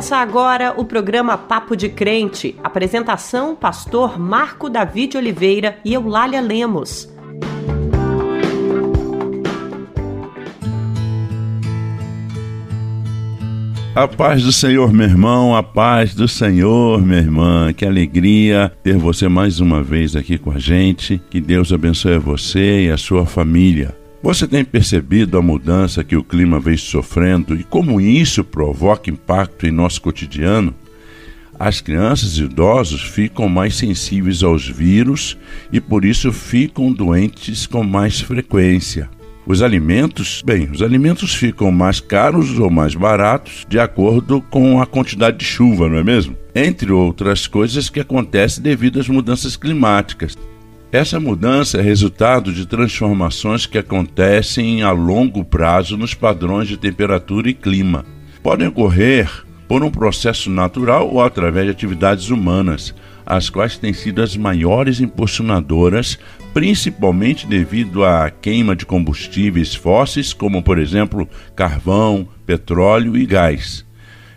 Começa agora o programa Papo de Crente. Apresentação: Pastor Marco David Oliveira e Eulália Lemos. A paz do Senhor, meu irmão, a paz do Senhor, minha irmã. Que alegria ter você mais uma vez aqui com a gente. Que Deus abençoe você e a sua família. Você tem percebido a mudança que o clima vem sofrendo e como isso provoca impacto em nosso cotidiano? As crianças e idosos ficam mais sensíveis aos vírus e por isso ficam doentes com mais frequência. Os alimentos, bem, os alimentos ficam mais caros ou mais baratos de acordo com a quantidade de chuva, não é mesmo? Entre outras coisas que acontecem devido às mudanças climáticas. Essa mudança é resultado de transformações que acontecem a longo prazo nos padrões de temperatura e clima. Podem ocorrer por um processo natural ou através de atividades humanas, as quais têm sido as maiores impulsionadoras, principalmente devido à queima de combustíveis fósseis, como por exemplo carvão, petróleo e gás.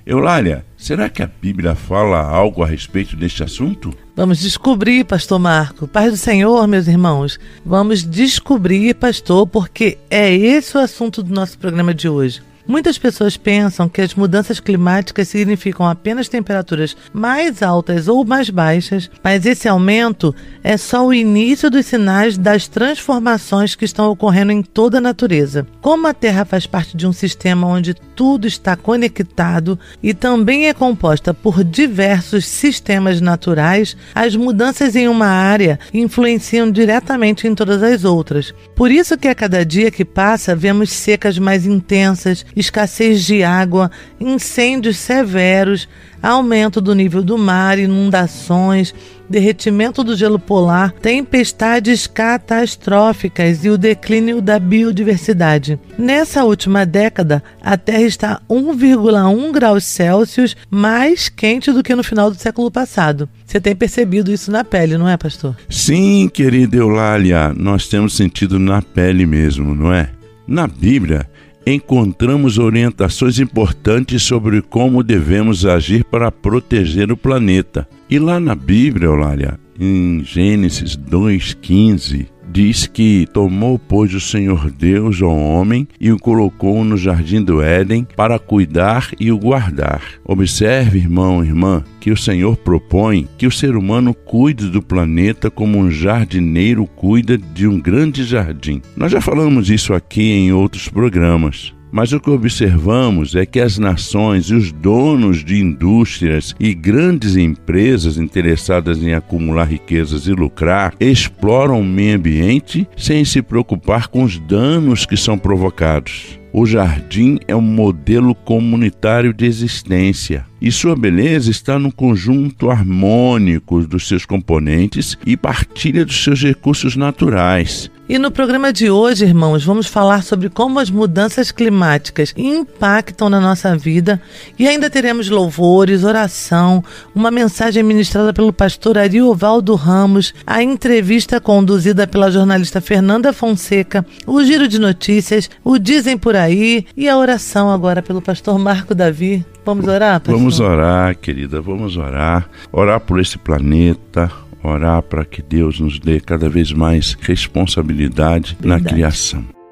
Eulália, será que a Bíblia fala algo a respeito deste assunto? Vamos descobrir, pastor Marco. Paz do Senhor, meus irmãos. Vamos descobrir, pastor, porque é esse o assunto do nosso programa de hoje. Muitas pessoas pensam que as mudanças climáticas significam apenas temperaturas mais altas ou mais baixas, mas esse aumento é só o início dos sinais das transformações que estão ocorrendo em toda a natureza. Como a Terra faz parte de um sistema onde tudo está conectado e também é composta por diversos sistemas naturais, as mudanças em uma área influenciam diretamente em todas as outras. Por isso que a cada dia que passa vemos secas mais intensas, escassez de água, incêndios severos, aumento do nível do mar, inundações, derretimento do gelo polar, tempestades catastróficas e o declínio da biodiversidade. Nessa última década, a Terra está 1,1 graus Celsius mais quente do que no final do século passado. Você tem percebido isso na pele, não é, pastor? Sim, querida Eulália, nós temos sentido na pele mesmo, não é? Na Bíblia, encontramos orientações importantes sobre como devemos agir para proteger o planeta. E lá na Bíblia, Eulália, em Gênesis 2,15, diz que tomou, pois, o Senhor Deus ao homem e o colocou no jardim do Éden para cuidar e o guardar. Observe, irmão irmã, que o Senhor propõe que o ser humano cuide do planeta como um jardineiro cuida de um grande jardim. Nós já falamos isso aqui em outros programas. Mas o que observamos é que as nações e os donos de indústrias e grandes empresas interessadas em acumular riquezas e lucrar exploram o meio ambiente sem se preocupar com os danos que são provocados. O jardim é um modelo comunitário de existência e sua beleza está no conjunto harmônico dos seus componentes e partilha dos seus recursos naturais. E no programa de hoje, irmãos, vamos falar sobre como as mudanças climáticas impactam na nossa vida e ainda teremos louvores, oração, uma mensagem ministrada pelo pastor Ariovaldo Ramos, a entrevista conduzida pela jornalista Fernanda Fonseca, o giro de notícias, o Dizem por aí e a oração agora pelo pastor Marco Davi. Vamos orar, pastor? Vamos orar, querida, vamos orar. Orar por esse planeta, orar para que Deus nos dê cada vez mais responsabilidade Verdade. na criação.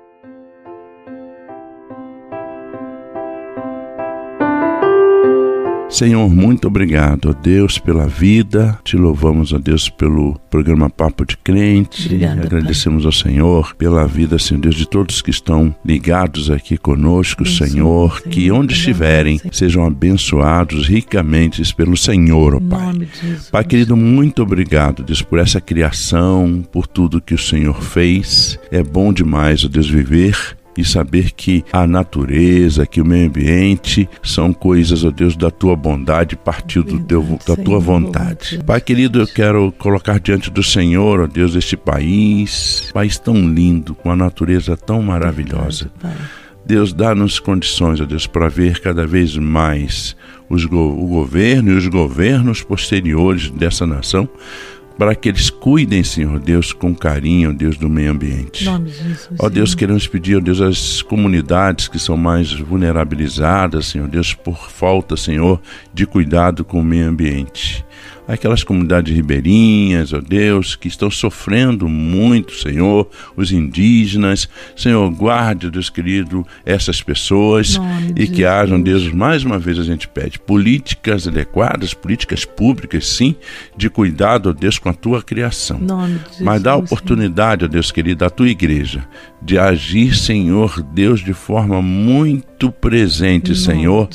Senhor, muito obrigado, ó Deus, pela vida. Te louvamos, ó Deus, pelo programa Papo de Crente. Obrigada, Agradecemos pai. ao Senhor pela vida, Senhor Deus, de todos que estão ligados aqui conosco, Senhor, Senhor, que onde estiverem Senhor. sejam abençoados ricamente pelo Senhor, ó Pai. Pai querido, muito obrigado, Deus, por essa criação, por tudo que o Senhor fez. É bom demais, ó Deus, viver e saber que a natureza, que o meio ambiente são coisas, ó oh Deus, da tua bondade, partiu do teu, da tua vontade. Pai querido, eu quero colocar diante do Senhor, ó oh Deus, este país, país tão lindo, com a natureza tão maravilhosa. Deus, dá-nos condições, ó Deus, para ver cada vez mais os, o governo e os governos posteriores dessa nação para que eles cuidem, Senhor Deus, com carinho, Deus, do meio ambiente. Nome de Jesus, Ó Deus, Senhor. queremos pedir, ó Deus, às comunidades que são mais vulnerabilizadas, Senhor Deus, por falta, Senhor, de cuidado com o meio ambiente. Aquelas comunidades ribeirinhas, ó Deus, que estão sofrendo muito, Senhor, os indígenas. Senhor, guarde, Deus querido, essas pessoas Nome e que hajam, Deus, mais uma vez a gente pede, políticas adequadas, políticas públicas, sim, de cuidado, ó Deus, com a tua criação. Nome Mas dá oportunidade, ó Deus querido, à tua igreja de agir, Senhor Deus, de forma muito presente, Senhor,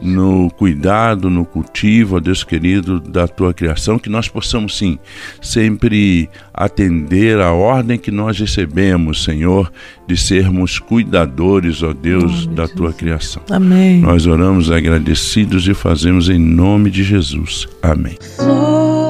no cuidado, no cultivo, ó Deus querido, da tua criação, que nós possamos sim sempre atender à ordem que nós recebemos, Senhor, de sermos cuidadores, ó Deus, da tua criação. Amém. Nós oramos agradecidos e fazemos em nome de Jesus. Amém. Flores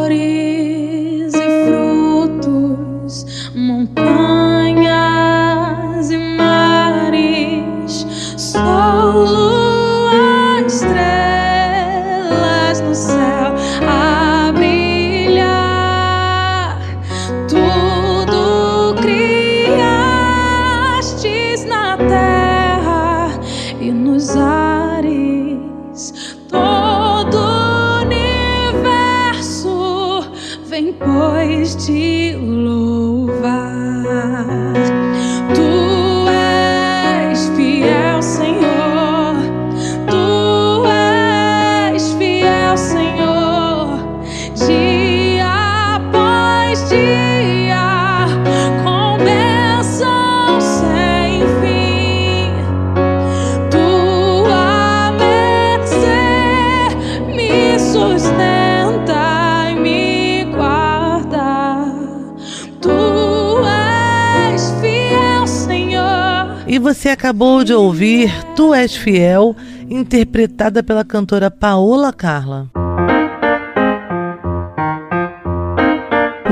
você acabou de ouvir Tu És Fiel, interpretada pela cantora Paola Carla.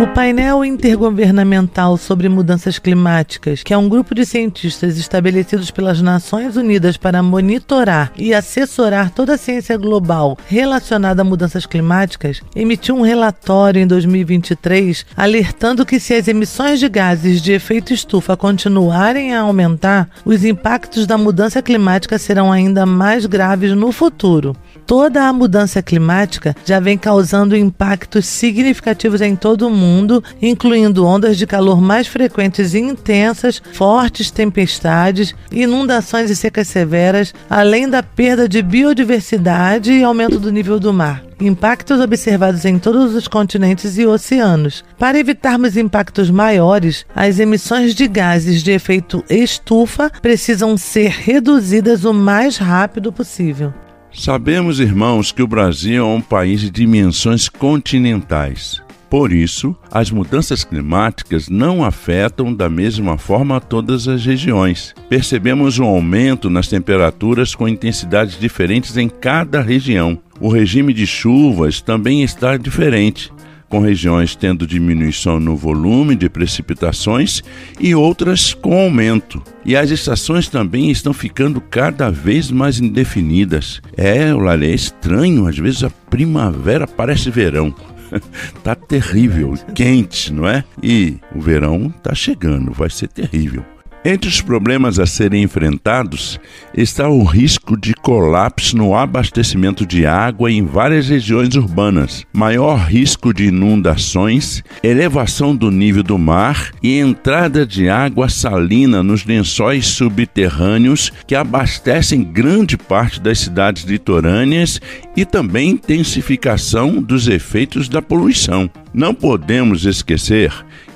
O painel intergovernamental sobre mudanças climáticas, que é um grupo de cientistas estabelecidos pelas Nações Unidas para monitorar e assessorar toda a ciência global relacionada a mudanças climáticas, emitiu um relatório em 2023 alertando que se as emissões de gases de efeito estufa continuarem a aumentar, os impactos da mudança climática serão ainda mais graves no futuro. Toda a mudança climática já vem causando impactos significativos em todo o mundo, incluindo ondas de calor mais frequentes e intensas, fortes tempestades, inundações e secas severas, além da perda de biodiversidade e aumento do nível do mar. Impactos observados em todos os continentes e oceanos. Para evitarmos impactos maiores, as emissões de gases de efeito estufa precisam ser reduzidas o mais rápido possível. Sabemos, irmãos, que o Brasil é um país de dimensões continentais. Por isso, as mudanças climáticas não afetam da mesma forma todas as regiões. Percebemos um aumento nas temperaturas com intensidades diferentes em cada região. O regime de chuvas também está diferente com regiões tendo diminuição no volume de precipitações e outras com aumento. E as estações também estão ficando cada vez mais indefinidas. É, olha, é estranho, às vezes a primavera parece verão. tá terrível, quente, não é? E o verão tá chegando, vai ser terrível. Entre os problemas a serem enfrentados está o risco de colapso no abastecimento de água em várias regiões urbanas, maior risco de inundações, elevação do nível do mar e entrada de água salina nos lençóis subterrâneos que abastecem grande parte das cidades litorâneas e também intensificação dos efeitos da poluição. Não podemos esquecer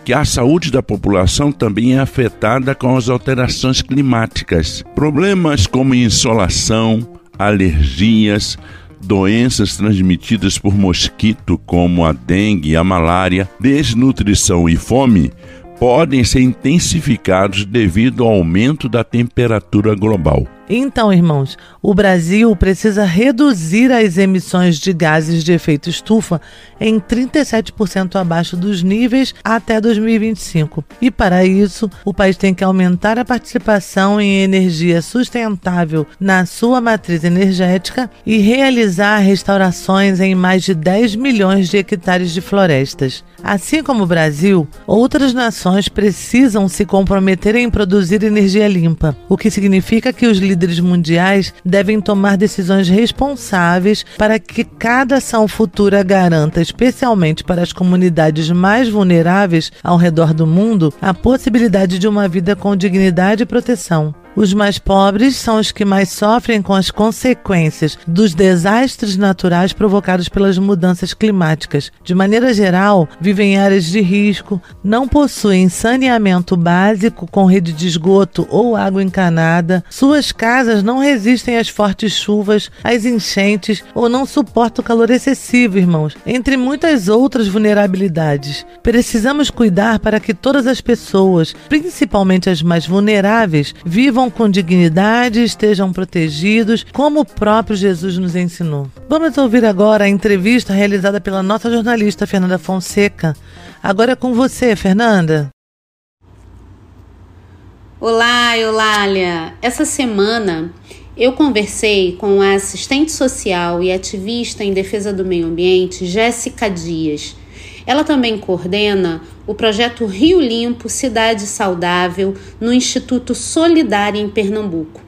que a saúde da população também é afetada com as alterações climáticas. Problemas como insolação, alergias, doenças transmitidas por mosquito, como a dengue, a malária, desnutrição e fome, podem ser intensificados devido ao aumento da temperatura global. Então, irmãos, o Brasil precisa reduzir as emissões de gases de efeito estufa em 37% abaixo dos níveis até 2025. E para isso, o país tem que aumentar a participação em energia sustentável na sua matriz energética e realizar restaurações em mais de 10 milhões de hectares de florestas. Assim como o Brasil, outras nações precisam se comprometer em produzir energia limpa, o que significa que os líderes mundiais devem tomar decisões responsáveis para que cada ação futura garanta, especialmente para as comunidades mais vulneráveis ao redor do mundo, a possibilidade de uma vida com dignidade e proteção. Os mais pobres são os que mais sofrem com as consequências dos desastres naturais provocados pelas mudanças climáticas. De maneira geral, vivem em áreas de risco, não possuem saneamento básico com rede de esgoto ou água encanada, suas casas não resistem às fortes chuvas, às enchentes ou não suportam o calor excessivo, irmãos, entre muitas outras vulnerabilidades. Precisamos cuidar para que todas as pessoas, principalmente as mais vulneráveis, vivam vivam com dignidade, estejam protegidos, como o próprio Jesus nos ensinou. Vamos ouvir agora a entrevista realizada pela nossa jornalista Fernanda Fonseca. Agora é com você, Fernanda. Olá, Eulália! Essa semana eu conversei com a assistente social e ativista em defesa do meio ambiente, Jéssica Dias. Ela também coordena o projeto Rio Limpo Cidade Saudável no Instituto Solidário em Pernambuco,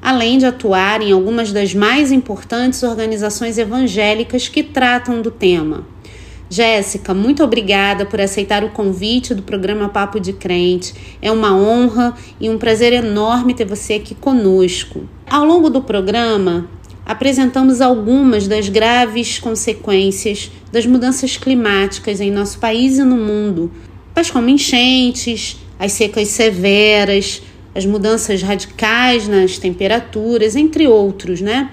além de atuar em algumas das mais importantes organizações evangélicas que tratam do tema. Jéssica, muito obrigada por aceitar o convite do programa Papo de Crente. É uma honra e um prazer enorme ter você aqui conosco. Ao longo do programa, apresentamos algumas das graves consequências das mudanças climáticas em nosso país e no mundo, tais como enchentes, as secas severas, as mudanças radicais nas temperaturas, entre outros, né?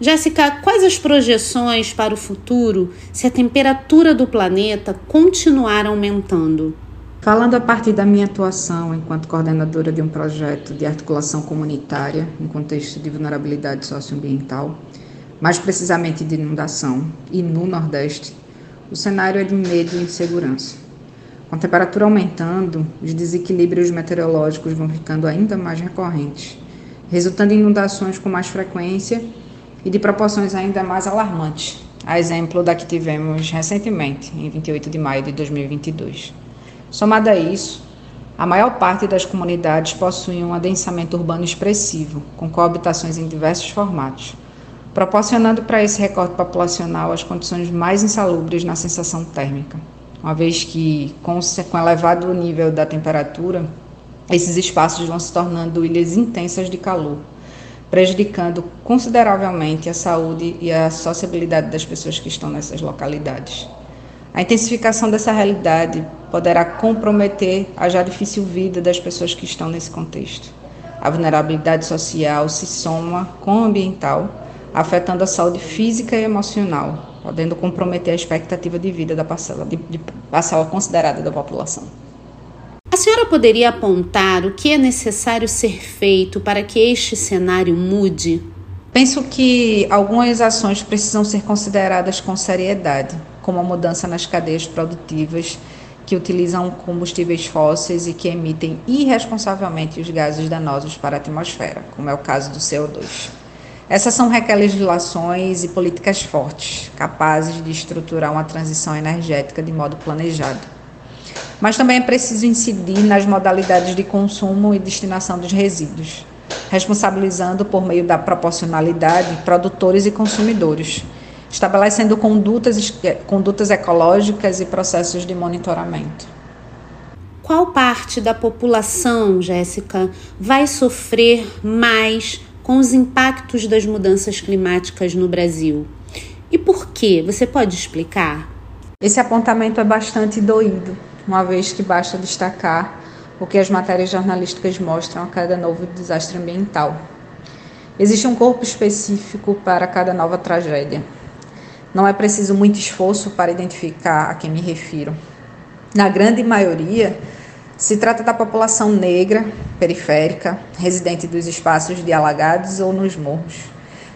Jéssica, quais as projeções para o futuro se a temperatura do planeta continuar aumentando? Falando a partir da minha atuação enquanto coordenadora de um projeto de articulação comunitária em contexto de vulnerabilidade socioambiental, mais precisamente de inundação, e no Nordeste, o cenário é de medo e insegurança. Com a temperatura aumentando, os desequilíbrios meteorológicos vão ficando ainda mais recorrentes, resultando em inundações com mais frequência e de proporções ainda mais alarmantes, a exemplo da que tivemos recentemente, em 28 de maio de 2022. Somado a isso, a maior parte das comunidades possui um adensamento urbano expressivo, com coabitações em diversos formatos, proporcionando para esse recorte populacional as condições mais insalubres na sensação térmica, uma vez que, com, com elevado nível da temperatura, esses espaços vão se tornando ilhas intensas de calor, prejudicando consideravelmente a saúde e a sociabilidade das pessoas que estão nessas localidades. A intensificação dessa realidade poderá comprometer a já difícil vida das pessoas que estão nesse contexto. A vulnerabilidade social se soma com a ambiental, afetando a saúde física e emocional, podendo comprometer a expectativa de vida da parcela, de, de parcela considerada da população. A senhora poderia apontar o que é necessário ser feito para que este cenário mude? Penso que algumas ações precisam ser consideradas com seriedade como a mudança nas cadeias produtivas que utilizam combustíveis fósseis e que emitem irresponsavelmente os gases danosos para a atmosfera, como é o caso do CO2. Essas são requer legislações e políticas fortes, capazes de estruturar uma transição energética de modo planejado. Mas também é preciso incidir nas modalidades de consumo e destinação dos resíduos, responsabilizando por meio da proporcionalidade produtores e consumidores estabelecendo condutas, condutas ecológicas e processos de monitoramento. Qual parte da população, Jéssica, vai sofrer mais com os impactos das mudanças climáticas no Brasil? E por quê? Você pode explicar? Esse apontamento é bastante doído, uma vez que basta destacar o que as matérias jornalísticas mostram a cada novo desastre ambiental. Existe um corpo específico para cada nova tragédia. Não é preciso muito esforço para identificar a quem me refiro. Na grande maioria, Se trata da população negra, periférica, residente dos espaços de alagados ou nos morros.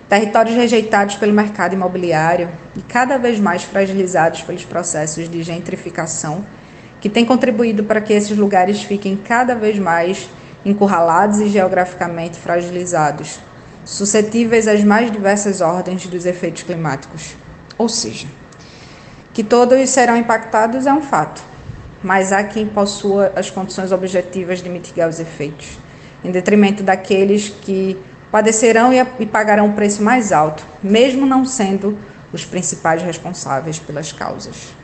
Territórios rejeitados pelo mercado imobiliário e cada vez mais fragilizados pelos processos de gentrificação, que têm contribuído para que esses lugares fiquem cada vez mais encurralados e geograficamente fragilizados, suscetíveis às mais diversas ordens dos efeitos climáticos. Ou seja, que todos serão impactados é um fato, mas há quem possua as condições objetivas de mitigar os efeitos, em detrimento daqueles que padecerão e pagarão um preço mais alto, mesmo não sendo os principais responsáveis pelas causas.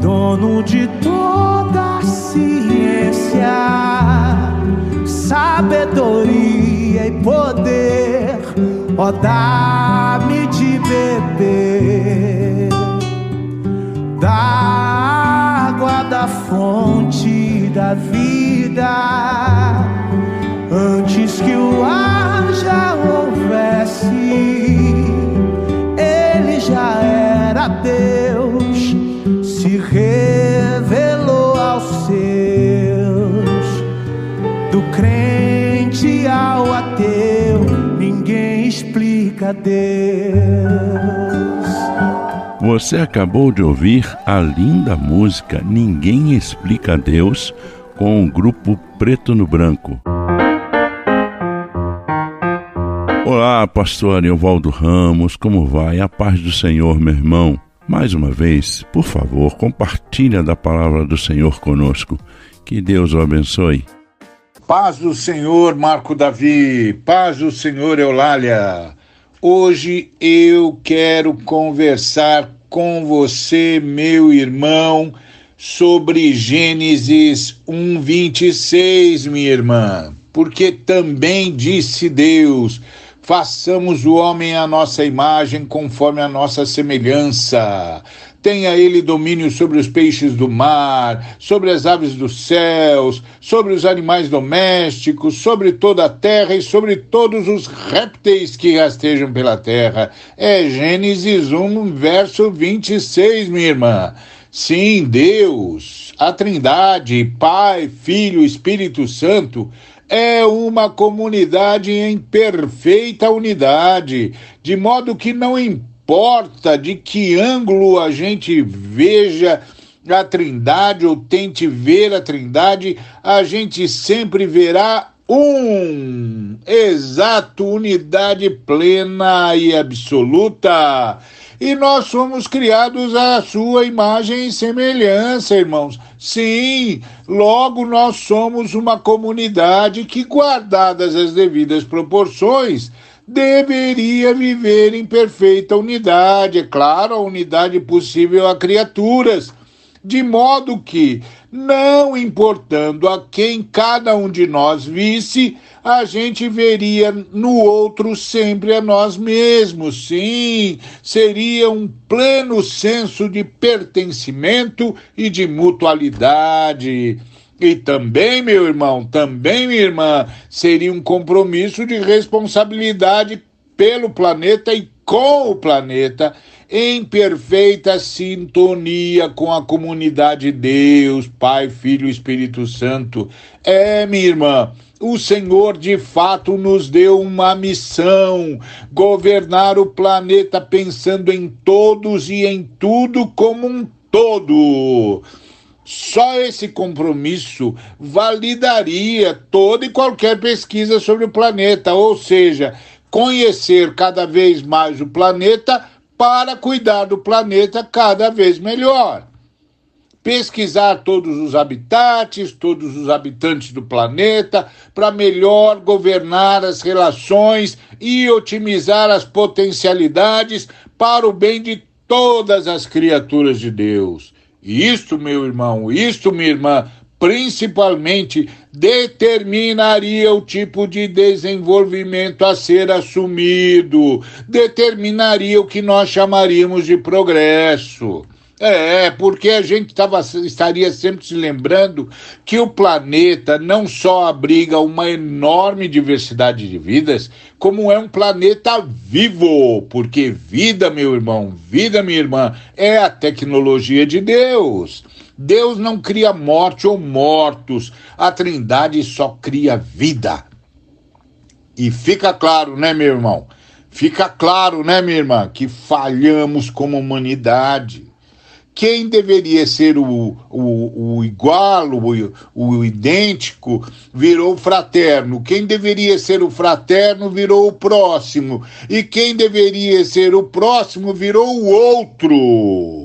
Dono de toda ciência, sabedoria e poder, ó, dá-me de beber da água da fonte da vida Antes que o ar já houvesse, ele já era Deus, se revelou aos seus. Do crente explica Deus. Você acabou de ouvir a linda música Ninguém Explica Deus com o grupo Preto no Branco. Olá, pastor Ariovaldo Ramos, como vai? A paz do Senhor, meu irmão. Mais uma vez, por favor, compartilha da palavra do Senhor conosco. Que Deus o abençoe. Paz do Senhor, Marco Davi. Paz do Senhor, Eulália. Hoje eu quero conversar com você, meu irmão, sobre Gênesis 1:26, minha irmã. Porque também disse Deus: Façamos o homem à nossa imagem, conforme a nossa semelhança. Tenha ele domínio sobre os peixes do mar, sobre as aves dos céus, sobre os animais domésticos, sobre toda a terra e sobre todos os répteis que rastejam pela terra. É Gênesis 1, verso 26, minha irmã. Sim, Deus, a Trindade, Pai, Filho, Espírito Santo, é uma comunidade em perfeita unidade, de modo que não importa de que ângulo a gente veja a Trindade ou tente ver a Trindade, a gente sempre verá um, exato, unidade plena e absoluta. E nós somos criados à sua imagem e semelhança, irmãos. Sim, logo nós somos uma comunidade que, guardadas as devidas proporções, deveria viver em perfeita unidade. É claro, a unidade possível a criaturas de modo que, não importando a quem cada um de nós visse, a gente veria no outro sempre a nós mesmos. Sim, seria um pleno senso de pertencimento e de mutualidade. E também, meu irmão, também, minha irmã, seria um compromisso de responsabilidade pelo planeta e com o planeta em perfeita sintonia com a comunidade Deus, Pai, Filho e Espírito Santo. É, minha irmã, o Senhor de fato nos deu uma missão: governar o planeta pensando em todos e em tudo como um todo. Só esse compromisso validaria toda e qualquer pesquisa sobre o planeta, ou seja, conhecer cada vez mais o planeta para cuidar do planeta cada vez melhor. Pesquisar todos os habitats, todos os habitantes do planeta, para melhor governar as relações e otimizar as potencialidades para o bem de todas as criaturas de Deus. Isto, meu irmão, isto, minha irmã, principalmente determinaria o tipo de desenvolvimento a ser assumido, determinaria o que nós chamaríamos de progresso. É, porque a gente tava, estaria sempre se lembrando que o planeta não só abriga uma enorme diversidade de vidas, como é um planeta vivo, porque vida, meu irmão, vida, minha irmã, é a tecnologia de Deus. Deus não cria morte ou mortos, a Trindade só cria vida. E fica claro, né, meu irmão? Fica claro, né, minha irmã, que falhamos como humanidade. Quem deveria ser o, o, o igual, o, o idêntico, virou fraterno. Quem deveria ser o fraterno virou o próximo. E quem deveria ser o próximo virou o outro.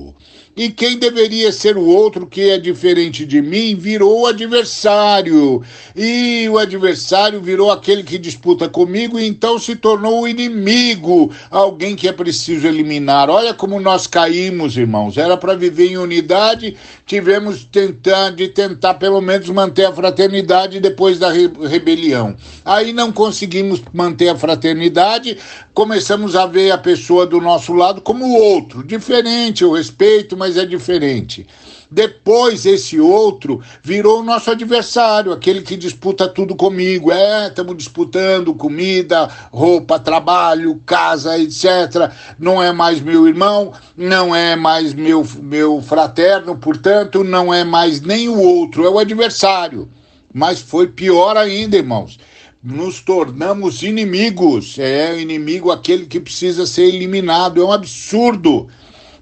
E quem deveria ser o outro que é diferente de mim virou o adversário. E o adversário virou aquele que disputa comigo e então se tornou o inimigo, alguém que é preciso eliminar. Olha como nós caímos, irmãos. Era para viver em unidade, tivemos tentar, de tentar pelo menos manter a fraternidade depois da re rebelião. Aí não conseguimos manter a fraternidade, começamos a ver a pessoa do nosso lado como outro, diferente, eu respeito, mas é diferente. Depois, esse outro virou o nosso adversário, aquele que disputa tudo comigo. É, estamos disputando comida, roupa, trabalho, casa, etc. Não é mais meu irmão, não é mais meu, meu fraterno, portanto, não é mais nem o outro, é o adversário. Mas foi pior ainda, irmãos nos tornamos inimigos. É inimigo aquele que precisa ser eliminado. É um absurdo.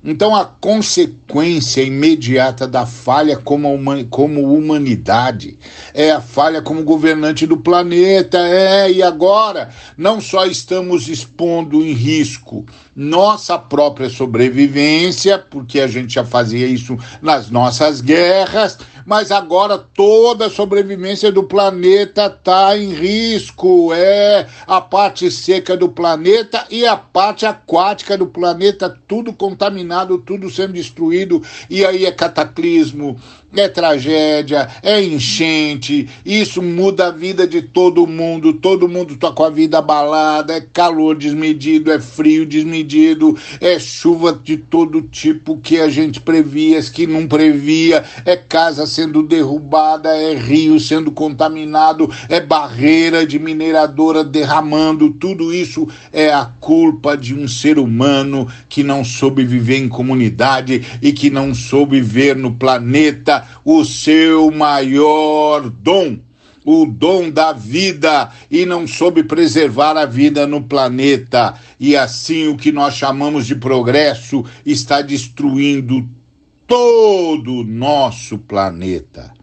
Então, a consequência imediata da falha como, como humanidade é a falha como governante do planeta. É, e agora não só estamos expondo em risco nossa própria sobrevivência, porque a gente já fazia isso nas nossas guerras, mas agora toda a sobrevivência do planeta está em risco. É a parte seca do planeta e a parte aquática do planeta, tudo contaminado, tudo sendo destruído, e aí é cataclismo, é tragédia, é enchente, isso muda a vida de todo mundo, todo mundo está com a vida abalada, é calor desmedido, é frio desmedido, é chuva de todo tipo que a gente previa, que não previa, é casa sendo derrubada, é rio sendo contaminado, é barreira de mineradora derramando, tudo isso é a culpa de um ser humano que não soube viver em comunidade e que não soube ver no planeta o seu maior dom, o dom da vida, e não soube preservar a vida no planeta. E assim o que nós chamamos de progresso está destruindo todo o nosso planeta.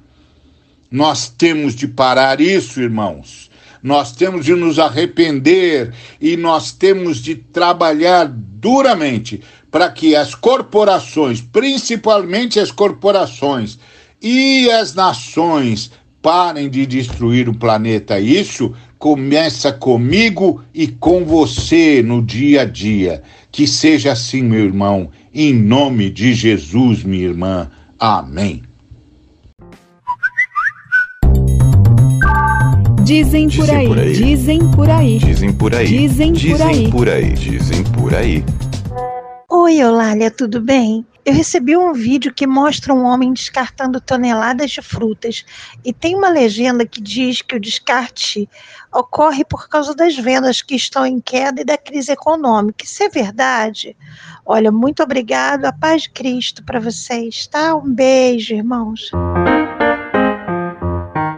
Nós temos de parar isso, irmãos. Nós temos de nos arrepender e nós temos de trabalhar duramente para que as corporações, principalmente as corporações e as nações, parem de destruir o planeta. Isso começa comigo e com você no dia a dia. Que seja assim, meu irmão, em nome de Jesus, minha irmã. Amém. Dizem por aí, dizem por aí, dizem por aí, dizem por aí, dizem por aí, dizem por aí. Oi, Eulália, tudo bem? Eu recebi um vídeo que mostra um homem descartando toneladas de frutas e tem uma legenda que diz que o descarte ocorre por causa das vendas que estão em queda e da crise econômica. Isso é verdade? Olha, muito obrigado. A paz de Cristo para vocês, tá? Um beijo, irmãos.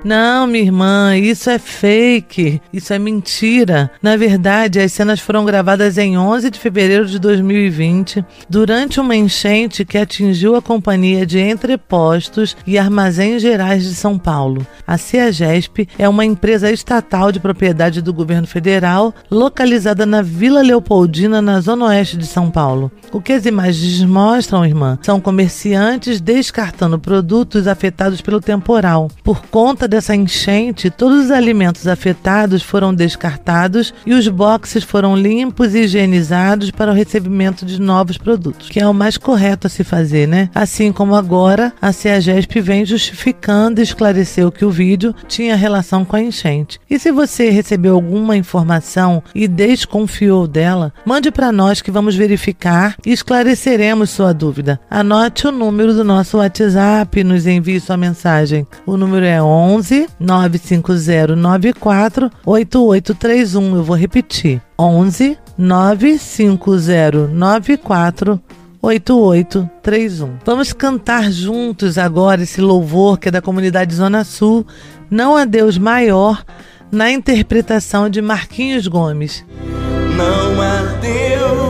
Não, minha irmã, isso é fake, isso é mentira. Na verdade, as cenas foram gravadas em 11 de fevereiro de 2020, durante uma enchente que atingiu a companhia de entrepostos e armazéns gerais de São Paulo. A CEAGESP é uma empresa estatal de propriedade do governo federal, localizada na Vila Leopoldina, na zona oeste de São Paulo. O que as imagens mostram, irmã, são comerciantes descartando produtos afetados pelo temporal. Por conta dessa enchente, todos os alimentos afetados foram descartados e os boxes foram limpos e higienizados para o recebimento de novos produtos, que é o mais correto a se fazer, né? Assim como agora a CEAGESP vem justificando e esclareceu que o vídeo tinha relação com a enchente. E se você recebeu alguma informação e desconfiou dela, mande para nós que vamos verificar e esclareceremos sua dúvida. Anote o número do nosso WhatsApp e nos envie sua mensagem. O número é 11 11 95094 8831. Eu vou repetir. 11 95094 8831. Vamos cantar juntos agora esse louvor que é da comunidade Zona Sul, Não há Deus Maior, na interpretação de Marquinhos Gomes. Não há Deus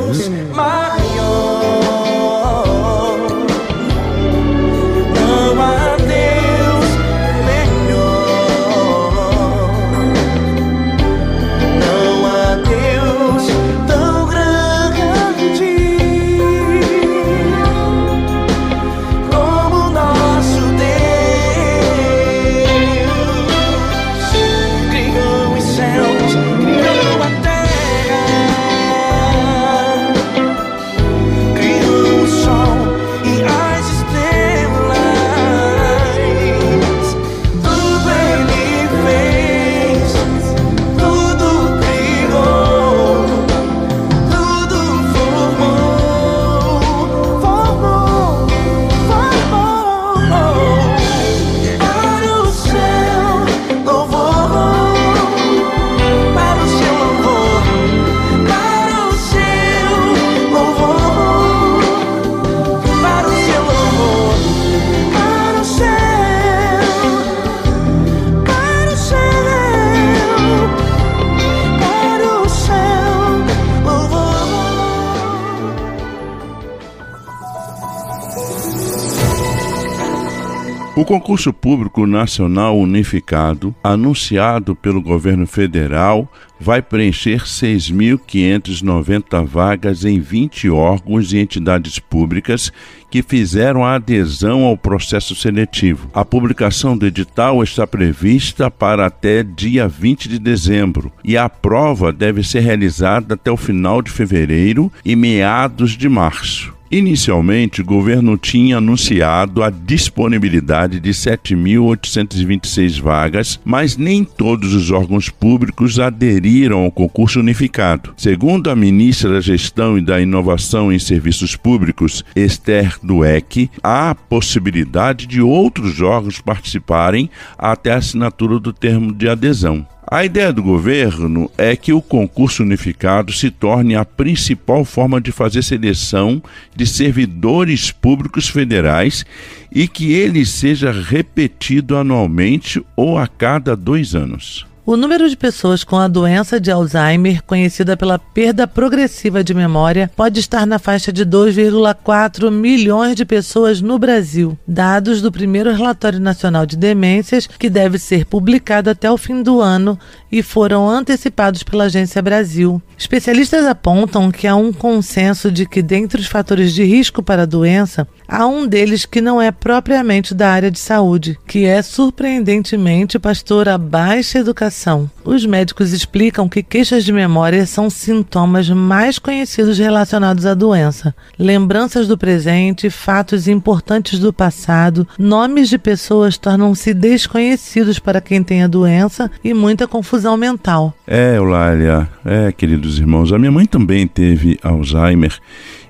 concurso público nacional unificado, anunciado pelo governo federal, vai preencher 6.590 vagas em 20 órgãos e entidades públicas que fizeram a adesão ao processo seletivo. A publicação do edital está prevista para até dia 20 de dezembro e a prova deve ser realizada até o final de fevereiro e meados de março. Inicialmente, o governo tinha anunciado a disponibilidade de 7.826 vagas, mas nem todos os órgãos públicos aderiram ao concurso unificado. Segundo a ministra da Gestão e da Inovação em Serviços Públicos, Esther Dueck, há possibilidade de outros órgãos participarem até a assinatura do termo de adesão. A ideia do governo é que o concurso unificado se torne a principal forma de fazer seleção de servidores públicos federais e que ele seja repetido anualmente ou a cada dois anos. O número de pessoas com a doença de Alzheimer, conhecida pela perda progressiva de memória, pode estar na faixa de 2,4 milhões de pessoas no Brasil. Dados do primeiro Relatório Nacional de Demências, que deve ser publicado até o fim do ano e foram antecipados pela Agência Brasil. Especialistas apontam que há um consenso de que, dentre os fatores de risco para a doença, há um deles que não é propriamente da área de saúde, que é surpreendentemente, pastor, a baixa educação. Os médicos explicam que queixas de memória são sintomas mais conhecidos relacionados à doença. Lembranças do presente, fatos importantes do passado, nomes de pessoas tornam-se desconhecidos para quem tem a doença e muita confusão mental. É, Eulália, é, queridos irmãos, a minha mãe também teve Alzheimer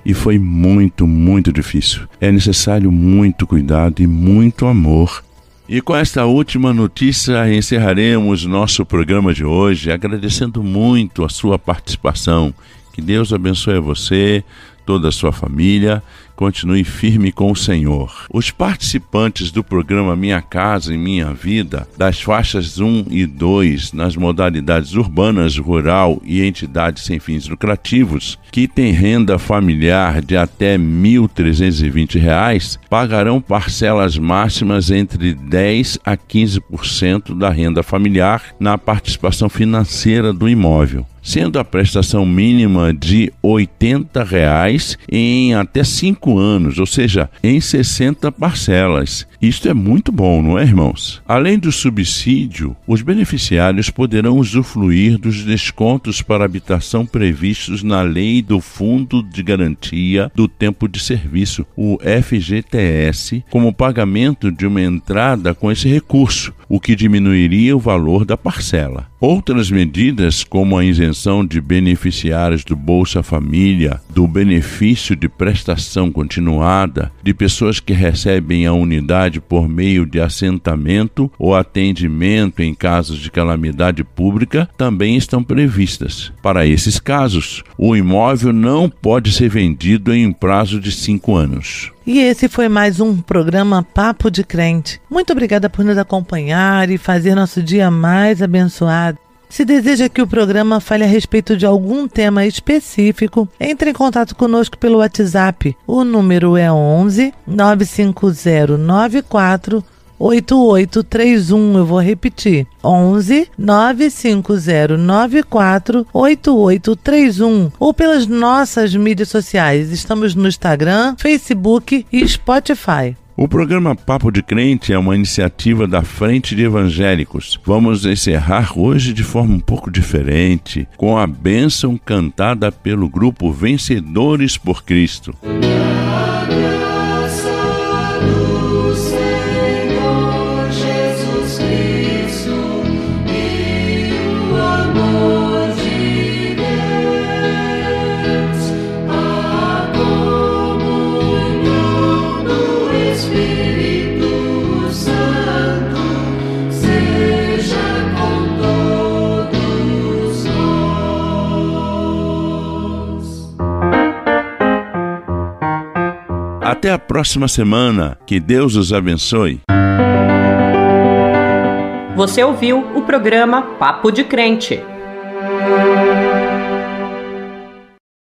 e foi muito, muito difícil. É necessário muito cuidado e muito amor. E com esta última notícia encerraremos nosso programa de hoje, agradecendo muito a sua participação. Que Deus abençoe você, toda a sua família. Continue firme com o Senhor. Os participantes do programa Minha Casa e Minha Vida, das faixas 1 e 2, nas modalidades urbanas, rural e entidades sem fins lucrativos, que têm renda familiar de até R$ 1.320, pagarão parcelas máximas entre 10% a 15% da renda familiar na participação financeira do imóvel sendo a prestação mínima de 80 reais em até 5 anos, ou seja, em 60 parcelas. Isto é muito bom, não é, irmãos? Além do subsídio, os beneficiários poderão usufruir dos descontos para habitação previstos na Lei do Fundo de Garantia do Tempo de Serviço, o FGTS, como pagamento de uma entrada com esse recurso, o que diminuiria o valor da parcela. Outras medidas, como a isenção de beneficiários do Bolsa Família, do benefício de prestação continuada, de pessoas que recebem a unidade por meio de assentamento ou atendimento em casos de calamidade pública, também estão previstas. Para esses casos, o imóvel não pode ser vendido em prazo de cinco anos. E esse foi mais um programa Papo de Crente. Muito obrigada por nos acompanhar e fazer nosso dia mais abençoado. Se deseja que o programa fale a respeito de algum tema específico, entre em contato conosco pelo WhatsApp. O número é 11 95094 8831. Eu vou repetir. 11 95094 8831 ou pelas nossas mídias sociais. Estamos no Instagram, Facebook e Spotify. O programa Papo de Crente é uma iniciativa da Frente de Evangélicos. Vamos encerrar hoje de forma um pouco diferente, com a bênção cantada pelo grupo Vencedores por Cristo. Até a próxima semana. Que Deus os abençoe. Você ouviu o programa Papo de Crente.